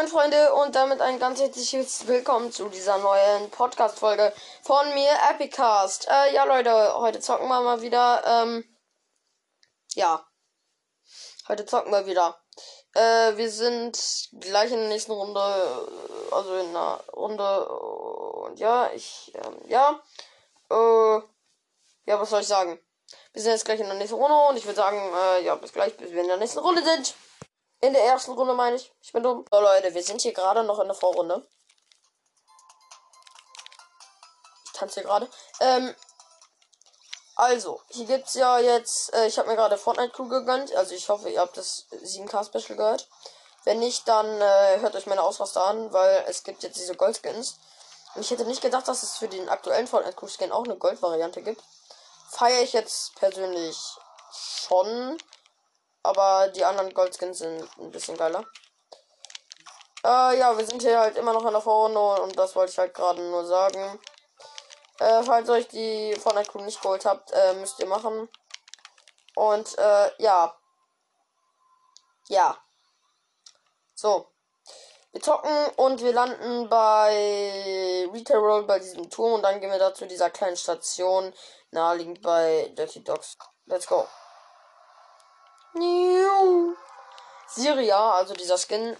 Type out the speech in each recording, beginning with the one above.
Moin, Freunde, und damit ein ganz herzliches Willkommen zu dieser neuen Podcast-Folge von mir, Epicast. Äh, ja, Leute, heute zocken wir mal wieder. Ähm, ja, heute zocken wir wieder. Äh, wir sind gleich in der nächsten Runde, also in einer Runde, und ja, ich, ähm, ja, äh, ja, was soll ich sagen? Wir sind jetzt gleich in der nächsten Runde und ich würde sagen, äh, ja, bis gleich, bis wir in der nächsten Runde sind. In der ersten Runde meine ich. Ich bin dumm. So Leute, wir sind hier gerade noch in der Vorrunde. Ich tanze hier gerade. Ähm, also, hier gibt's ja jetzt, äh, ich habe mir gerade Fortnite Crew gegönnt. Also ich hoffe, ihr habt das 7K Special gehört. Wenn nicht, dann äh, hört euch meine Ausraster an, weil es gibt jetzt diese Goldskins. Und ich hätte nicht gedacht, dass es für den aktuellen Fortnite Crew Skin auch eine Goldvariante gibt. Feiere ich jetzt persönlich schon. Aber die anderen Goldskins sind ein bisschen geiler. Äh, ja, wir sind hier halt immer noch in der Vorrunde und das wollte ich halt gerade nur sagen. Äh, falls euch die Fortnite Crew nicht geholt habt, äh, müsst ihr machen. Und, äh, ja. Ja. So. Wir zocken und wir landen bei Retail Roll bei diesem Turm und dann gehen wir da zu dieser kleinen Station naheliegend bei Dirty Dogs. Let's go. Siria, also dieser Skin,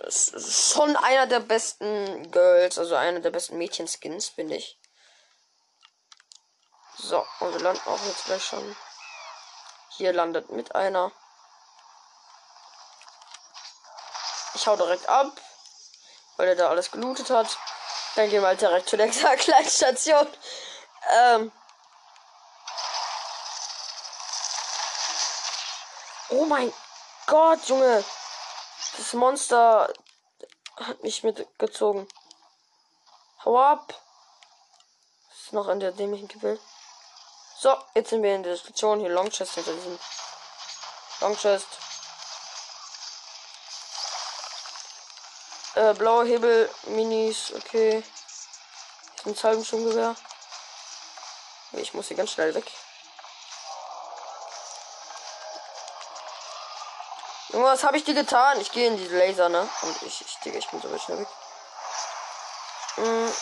ist schon einer der besten Girls, also einer der besten Mädchenskins, finde ich. So, und wir landen auch jetzt gleich schon. Hier landet mit einer. Ich hau direkt ab, weil er da alles gelootet hat. Dann gehen wir halt direkt zu der kleinen Station. Ähm, Oh mein Gott, Junge. Das Monster hat mich mitgezogen. Hau ab. Ist noch in der dämlichen Gebild. So, jetzt sind wir in der Station. Hier Long Chest hinter diesem. Long Chest. Äh, blaue Hebel, Minis, okay. Hier ist ein Salbenschirmgewehr. Ich muss hier ganz schnell weg. Junge, was habe ich dir getan? Ich gehe in diese Laser, ne? Und ich, ich, Digga, ich bin so schnell weg. Hm.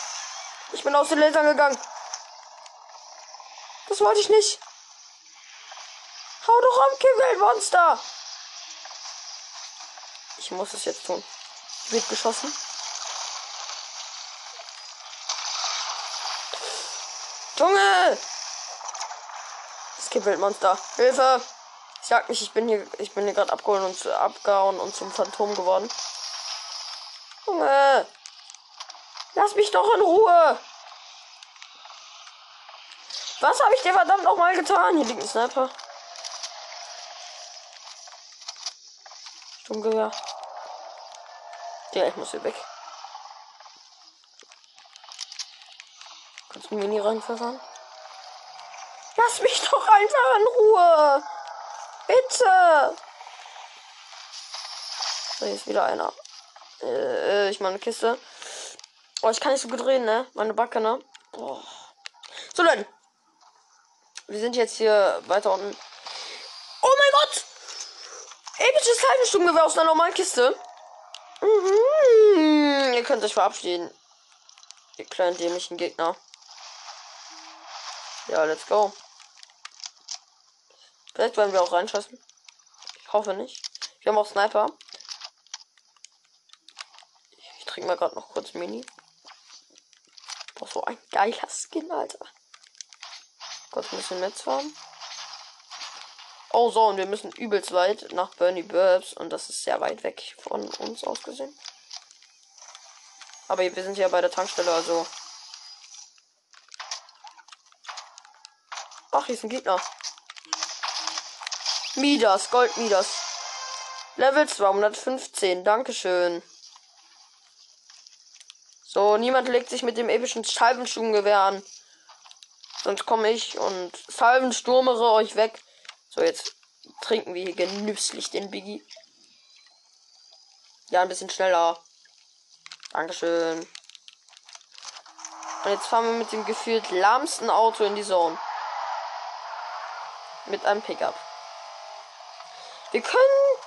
Ich bin aus den Lasern gegangen. Das wollte ich nicht. Hau doch am Kill-Monster. Ich muss es jetzt tun. Wird geschossen. Junge! Das Kill-Monster. Hilfe! Jag mich, ich bin hier, ich bin hier gerade abgeholt und abgehauen und zum Phantom geworden. Junge! Lass mich doch in Ruhe! Was habe ich dir verdammt noch mal getan? Hier liegt ein Sniper. Sturmgewehr. Ja, ich muss hier weg. Kannst du mir nie reinpfeffern? Lass mich doch einfach in Ruhe! Bitte! So, hier ist wieder einer. Äh, ich meine Kiste. Oh, ich kann nicht so gut reden, ne? Meine Backe, ne? Boah. So, Leute. Wir sind jetzt hier weiter unten. Oh mein Gott! Episches Halbensturmgewehr aus einer normalen Kiste. Mhm. Ihr könnt euch verabschieden. Ihr kleinen dämlichen Gegner. Ja, let's go. Vielleicht werden wir auch reinschossen. Hoffe nicht. Wir haben auch Sniper. Ich trinke mal gerade noch kurz Mini. Boah, so ein geiler Skin, Alter. Kurz ein bisschen mitfahren. Oh so, und wir müssen übelst weit nach Bernie Burbs und das ist sehr weit weg von uns aus gesehen. Aber wir sind ja bei der Tankstelle, also. Ach, hier ist ein Gegner. Midas, Gold Midas. Level 215, Dankeschön. So, niemand legt sich mit dem epischen Salvensturmgewehr an. Sonst komme ich und Salvensturmere euch weg. So, jetzt trinken wir hier genüsslich den Biggie. Ja, ein bisschen schneller. Dankeschön. Und jetzt fahren wir mit dem gefühlt lahmsten Auto in die Zone. Mit einem Pickup. Wir können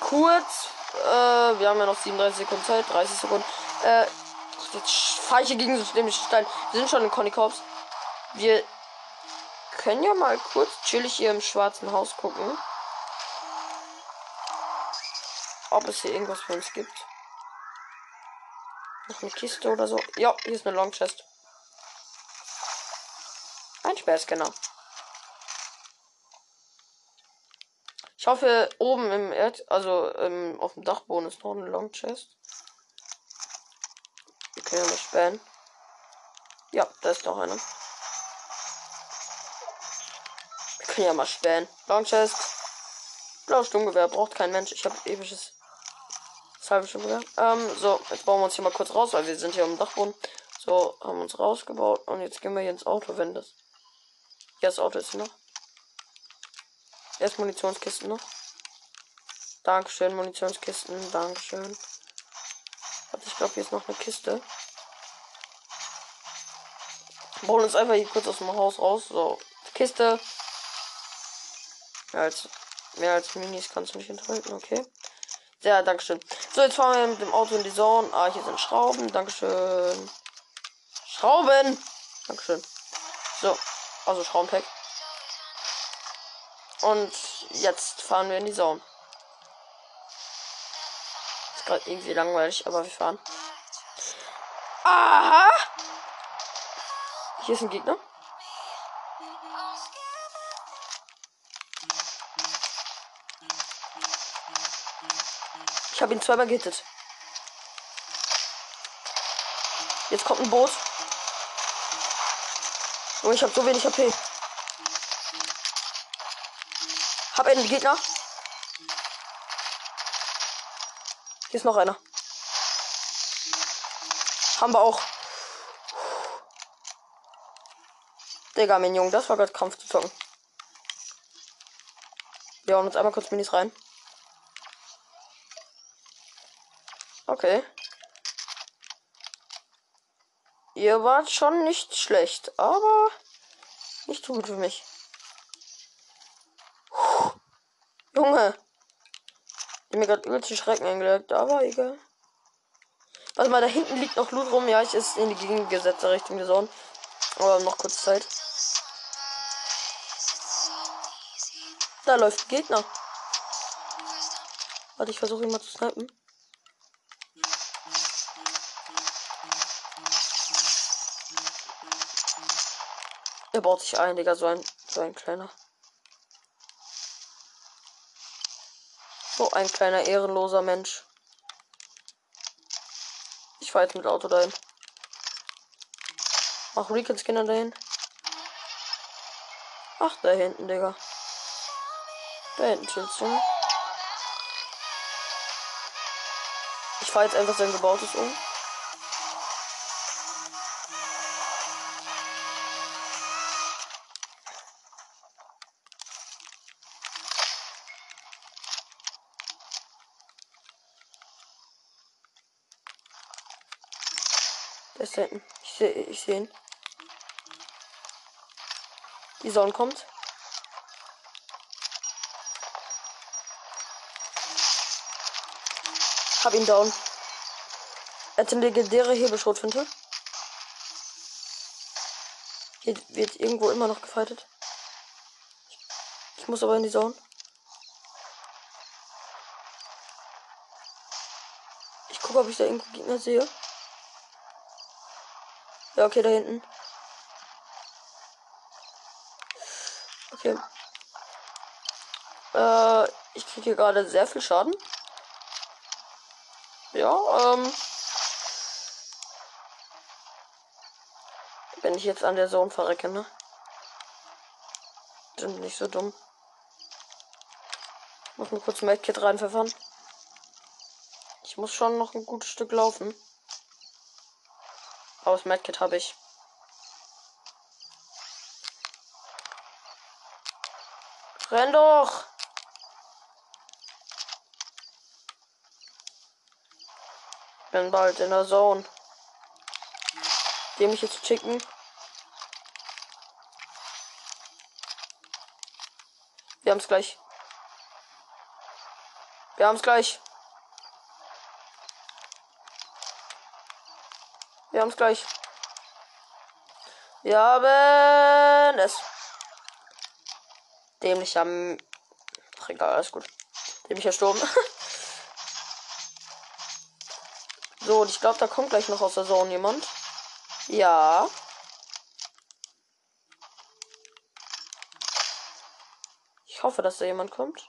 kurz Äh, wir haben ja noch 37 Sekunden Zeit, 30 Sekunden. Äh, jetzt fahre ich hier gegen den Stein. Wir sind schon in Conny Corps. Wir können ja mal kurz chillig hier im schwarzen Haus gucken. Ob es hier irgendwas für uns gibt. Noch eine Kiste oder so. Ja, hier ist eine Long Chest. Ein Sperrscanner. Ich hoffe, oben im Erd, also ähm, auf dem Dachboden ist noch eine Long Chest. Wir können ja mal sperren. Ja, da ist noch eine. Wir können ja mal sperren. Long Chest. Blaues Sturmgewehr braucht kein Mensch. Ich habe episches halbe Sturmgewehr. Ähm, so, jetzt bauen wir uns hier mal kurz raus, weil wir sind hier am Dachboden. So, haben uns rausgebaut und jetzt gehen wir hier ins Auto, wenn das. Ja, das Auto ist hier noch. Erst Munitionskisten noch. Dankeschön, Munitionskisten. Dankeschön. Warte, ich glaube, hier ist noch eine Kiste. Wir holen uns einfach hier kurz aus dem Haus raus. So, Kiste. Mehr als, mehr als Minis kannst du nicht enthalten, okay. Ja, Dankeschön. So, jetzt fahren wir mit dem Auto in die Zone. Ah, hier sind Schrauben. Dankeschön. Schrauben! Dankeschön. So, also Schraubenpack. Und jetzt fahren wir in die Zone. Ist gerade irgendwie langweilig, aber wir fahren. Aha! Hier ist ein Gegner. Ich habe ihn zweimal gehittet. Jetzt kommt ein Boot. Oh, ich habe so wenig HP. Hab einen Gegner. Hier ist noch einer. Haben wir auch. Digga, mein Junge, das war gerade Kampf zu zocken. Wir hauen uns einmal kurz Minis rein. Okay. Ihr wart schon nicht schlecht, aber nicht so gut für mich. Junge. Ich mir gerade übelst Schrecken eingelegt, aber egal. Warte mal, da hinten liegt noch Loot rum. Ja, ich ist in die gegengesetzte Richtung gesonnen. Aber noch kurz Zeit. Da läuft Gegner. Warte, ich versuche ihn mal zu snipen. Er baut sich ein, Digga, so ein, so ein kleiner. So ein kleiner ehrenloser Mensch. Ich fahr jetzt mit Auto dahin. Mach Recon Skinner dahin. Ach, da hinten, Digga. Da hinten chillst du. Ich fahr jetzt einfach sein gebautes um. Der ist da hinten. Ich sehe ich seh ihn. Die Sonne kommt. Hab ihn down. Er hat eine legendäre Hebelschrotfinte. Hier wird irgendwo immer noch gefightet. Ich muss aber in die Zone. Ich gucke, ob ich da irgendwo Gegner sehe. Ja, okay, da hinten. Okay. Äh, ich kriege hier gerade sehr viel Schaden. Ja, ähm. Wenn ich jetzt an der Zone verrecke, ne? Sind nicht so dumm. Muss mal kurz Medkit reinpfeffern. Ich muss schon noch ein gutes Stück laufen. Aus Medkit habe ich. Renn doch! Bin bald in der Zone. Dem ich jetzt schicken. Wir haben es gleich. Wir haben es gleich. Wir haben es gleich. Wir haben es. Dämlicher. M Ach, egal, alles gut. Dämlicher Sturm. so, und ich glaube, da kommt gleich noch aus der Zone jemand. Ja. Ich hoffe, dass da jemand kommt.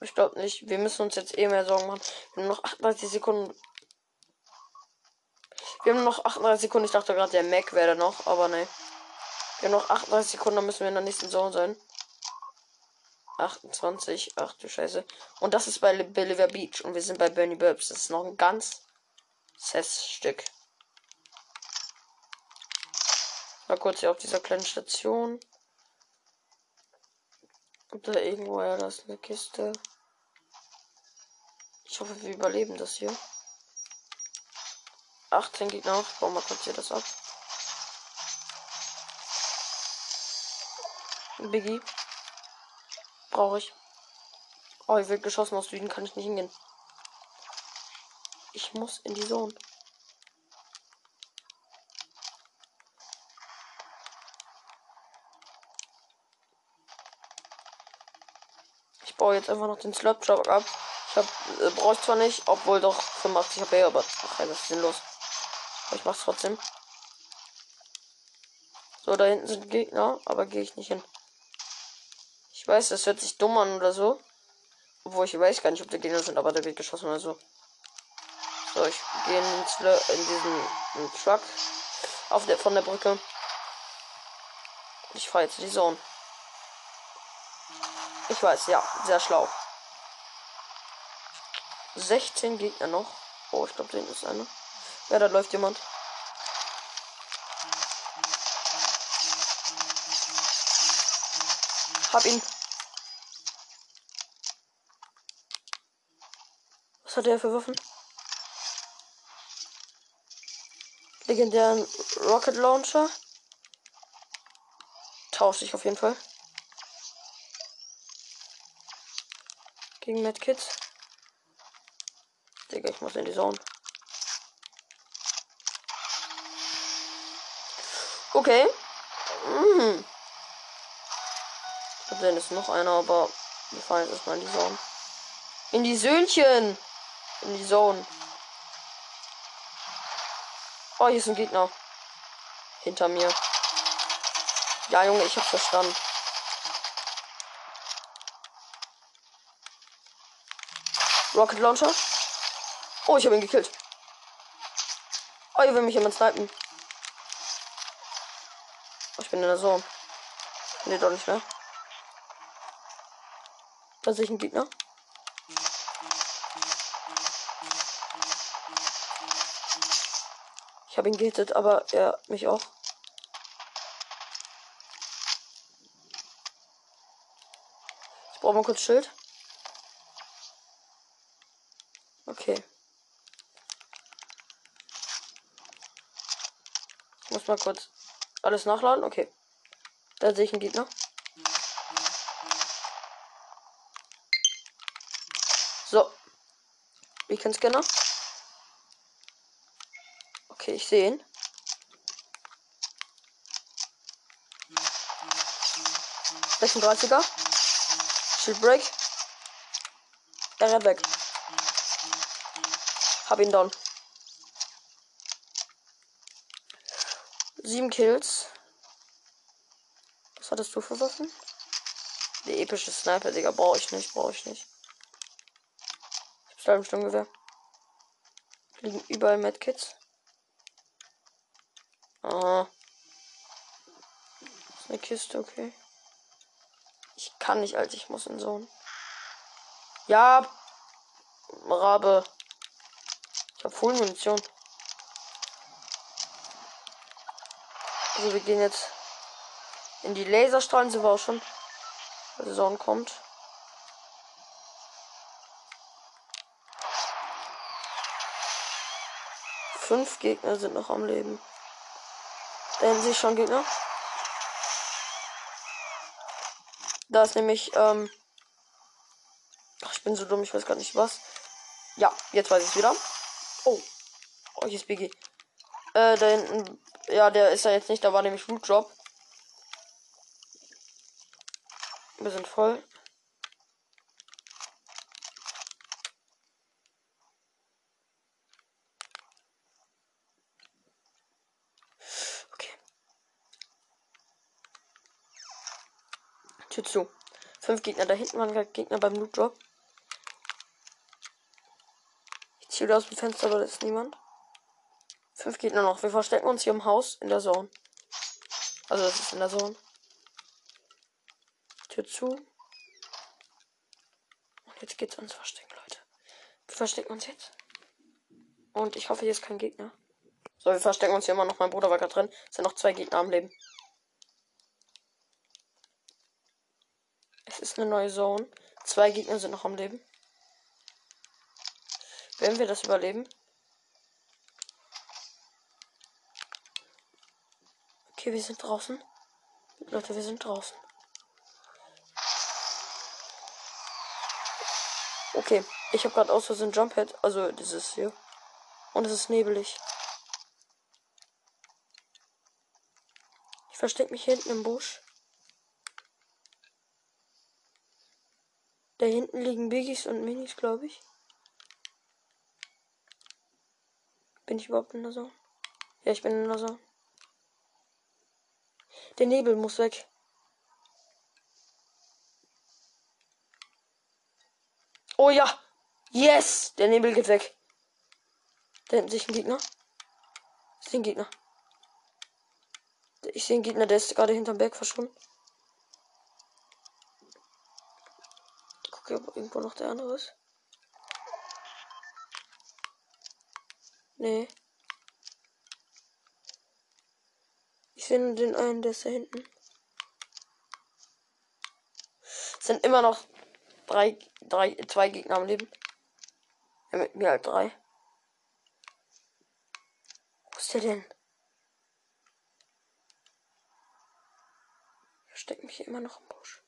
Ich glaube nicht. Wir müssen uns jetzt eh mehr Sorgen machen. Wir haben noch 38 Sekunden. Wir haben noch 38 Sekunden. Ich dachte gerade, der Mac wäre noch, aber ne. Wir haben noch 38 Sekunden, dann müssen wir in der nächsten Zone sein. 28. Ach du Scheiße. Und das ist bei Bolivar Beach. Und wir sind bei Bernie Burbs. Das ist noch ein ganz Stück. Mal kurz hier auf dieser kleinen Station. Und da irgendwo, ja, da ist eine Kiste. Ich hoffe, wir überleben das hier. 18 Gegner. Ich baue mal kurz hier das ab. Biggie. Brauche ich. Oh, hier wird geschossen aus Süden, kann ich nicht hingehen. Ich muss in die Zone. Ich baue jetzt einfach noch den Slurp Truck ab. Ich äh, brauche ich zwar nicht, obwohl doch 85 HP, aber ach, das ist sinnlos. Ich mach's trotzdem. So, da hinten sind Gegner, aber gehe ich nicht hin. Ich weiß, das hört sich dumm an oder so. Obwohl ich weiß gar nicht, ob die Gegner sind, aber der wird geschossen oder so. So, ich gehe in, in diesen Truck auf der, von der Brücke. Ich fahre jetzt die Zone. Ich weiß, ja, sehr schlau. 16 Gegner noch. Oh, ich glaube, den ist einer. Ja, da läuft jemand. Hab ihn. Was hat er für Waffen? Legendären Rocket Launcher. Tausche ich auf jeden Fall. Gegen Mad Kids. Digga, ich muss in die Zone. Okay. Mhm. Da ist noch einer, aber wir fahren jetzt erstmal in die Zone. In die Söhnchen! In die Zone. Oh, hier ist ein Gegner. Hinter mir. Ja, Junge, ich hab verstanden. Rocket Launcher. Oh, ich habe ihn gekillt. Oh, hier will mich jemand snipen. Bin in Zone. Nee, doch nicht mehr. Da sehe ich einen Gegner. Ich habe ihn gehittet, aber er mich auch. Ich brauche mal kurz Schild. Okay. Ich muss mal kurz alles nachladen. Okay. Da sehe ich einen Gegner. So. Beacon Scanner. Okay, ich sehe ihn. er Shield Break. Er rennt weg. Hab ihn down. Sieben Kills. Was hattest du für Waffen? Die epische Sniper, Digga, brauche ich nicht, brauche ich nicht. Ich hab Sturmgewehr. Liegen überall Medkits. Ah. Das ist eine Kiste, okay. Ich kann nicht, als ich muss in so Ja. Rabe. Ich habe voll Munition. Also wir gehen jetzt in die Laserstrahlen, sind wir auch schon. Die Sonne kommt. Fünf Gegner sind noch am Leben. Da hinten sich schon Gegner. Da ist nämlich, ähm. Ach, ich bin so dumm, ich weiß gar nicht was. Ja, jetzt weiß ich es wieder. Oh. Oh, hier ist Biggie. Äh, da hinten. Ja, der ist ja jetzt nicht, da war nämlich Root Drop. Wir sind voll. Okay. Tür zu. Fünf Gegner da hinten waren Gegner beim Loot Drop. Ich ziehe aus dem Fenster, aber da ist niemand. Fünf Gegner noch. Wir verstecken uns hier im Haus in der Zone. Also das ist in der Zone. Tür zu. Und jetzt geht's ans Verstecken, Leute. Wir verstecken uns jetzt. Und ich hoffe, hier ist kein Gegner. So, wir verstecken uns hier immer noch. Mein Bruder war gerade drin. Es sind noch zwei Gegner am Leben. Es ist eine neue Zone. Zwei Gegner sind noch am Leben. Werden wir das überleben? Okay, wir sind draußen. Leute, wir sind draußen. Okay, ich habe gerade aus Versehen Jumphead, also dieses hier. Und es ist nebelig. Ich verstecke mich hinten im Busch. Da hinten liegen Biggies und Minis, glaube ich. Bin ich überhaupt in der Sonne? Ja, ich bin in der Sonne. Der Nebel muss weg. Oh ja. Yes. Der Nebel geht weg. Da hinten sich ein Gegner. Ich sehe einen Gegner. Ich sehe einen Gegner, der ist gerade hinterm Berg verschwunden. Ich gucke, ob irgendwo noch der andere ist. Nee. Ich sehe den einen, der ist da hinten. Es sind immer noch drei, drei, zwei Gegner am Leben. Ja, mit mir halt drei. Wo ist der denn? Ich stecke mich immer noch im Busch.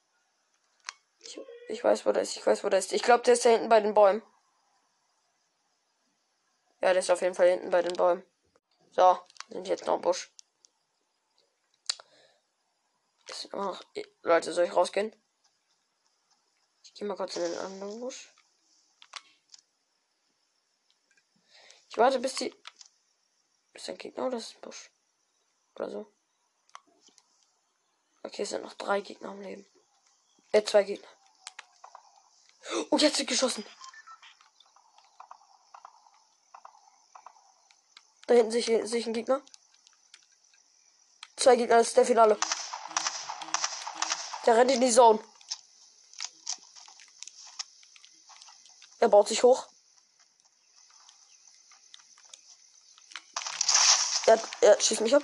Ich, ich weiß, wo der ist. Ich weiß, wo der ist. Ich glaube, der ist da hinten bei den Bäumen. Ja, der ist auf jeden Fall hinten bei den Bäumen. So, sind jetzt noch im Busch. Immer noch. Leute, soll ich rausgehen? Ich gehe mal kurz in den anderen Busch. Ich warte, bis die. Ist ein Gegner oder ist ein Busch? Oder so. Okay, es sind noch drei Gegner am Leben. Äh, zwei Gegner. Oh, jetzt wird geschossen. Da hinten sich, sich ein Gegner. Zwei Gegner, das ist der Finale. Der rennt in die Zone. Er baut sich hoch. Er, er schießt mich ab.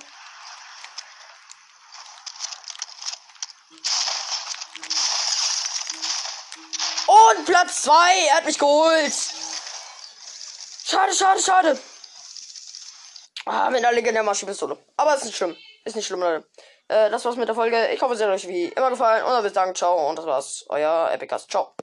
Und Platz 2. Er hat mich geholt. Schade, schade, schade. Ah, mit einer legendären Maschinenpistole. Aber ist nicht schlimm. Ist nicht schlimm, Leute. Äh, das war's mit der Folge. Ich hoffe, es hat euch wie immer gefallen. Und dann bis dann. Ciao. Und das war's. Euer Epicast. Ciao.